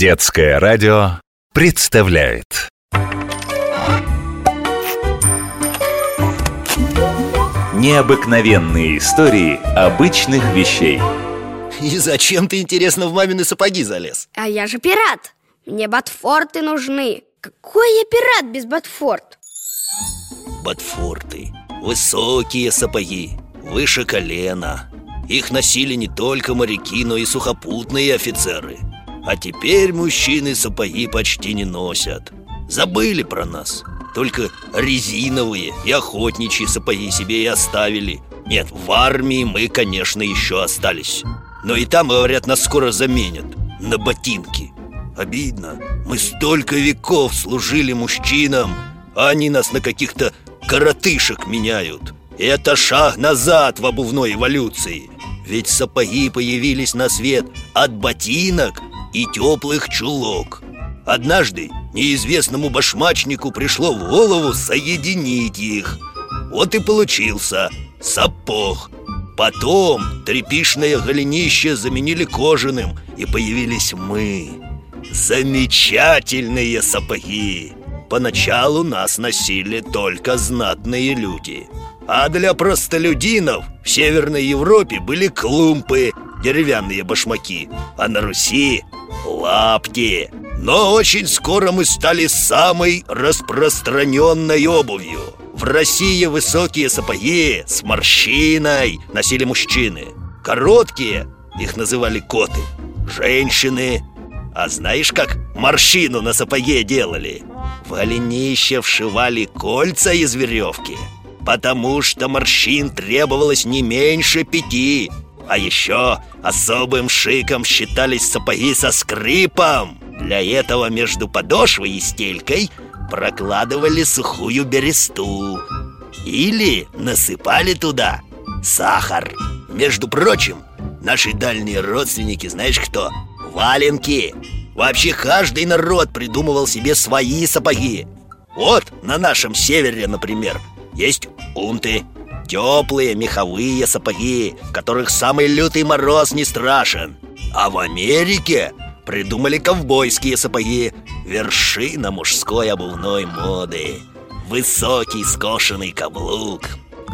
Детское радио представляет. Необыкновенные истории обычных вещей. И зачем ты, интересно, в мамины сапоги залез? А я же пират! Мне ботфорты нужны! Какой я пират без ботфорт? Ботфорты. Высокие сапоги. Выше колена. Их носили не только моряки, но и сухопутные офицеры А теперь мужчины сапоги почти не носят. Забыли про нас. Только резиновые и охотничьи сапоги себе и оставили. Нет, в армии мы, конечно, еще остались. Но и там, говорят, нас скоро заменят. На ботинки. Обидно. Мы столько веков служили мужчинам А они нас на каких-то коротышек меняют. Это шаг назад в обувной эволюции. Ведь сапоги появились на свет от ботинок и теплых чулок. Однажды неизвестному башмачнику пришло в голову соединить их. Вот и получился сапог. Потом трепишное голенище заменили кожаным И появились мы. Замечательные сапоги. Поначалу нас носили только знатные люди. А для простолюдинов в Северной Европе были клумпы, деревянные башмаки А на Руси лапти Но очень скоро мы стали самой распространенной обувью. В России высокие сапоги с морщиной носили мужчины. Короткие, их называли коты, женщины. А знаешь, как морщину на сапоге делали? В голенище вшивали кольца из веревки Потому что морщин требовалось не меньше пяти А еще особым шиком считались сапоги со скрипом. Для этого между подошвой и стелькой прокладывали сухую бересту. Или насыпали туда сахар. Между прочим, наши дальние родственники, знаешь кто? Валенки. Вообще каждый народ придумывал себе свои сапоги. Вот на нашем севере, например, есть унты Теплые меховые сапоги, в которых самый лютый мороз не страшен. А в Америке придумали ковбойские сапоги Вершина мужской обувной моды. Высокий скошенный каблук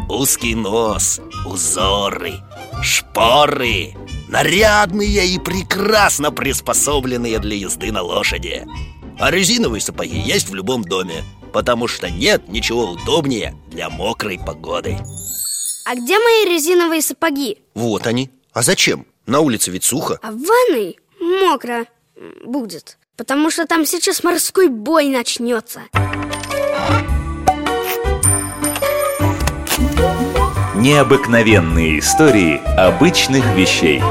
Узкий нос, узоры, шпоры Нарядные и прекрасно приспособленные для езды на лошади. А резиновые сапоги есть в любом доме Потому что нет ничего удобнее для мокрой погоды. А где мои резиновые сапоги? Вот они. А зачем? На улице ведь сухо. А в ванной мокро будет Потому что там сейчас морской бой начнется. Необыкновенные истории обычных вещей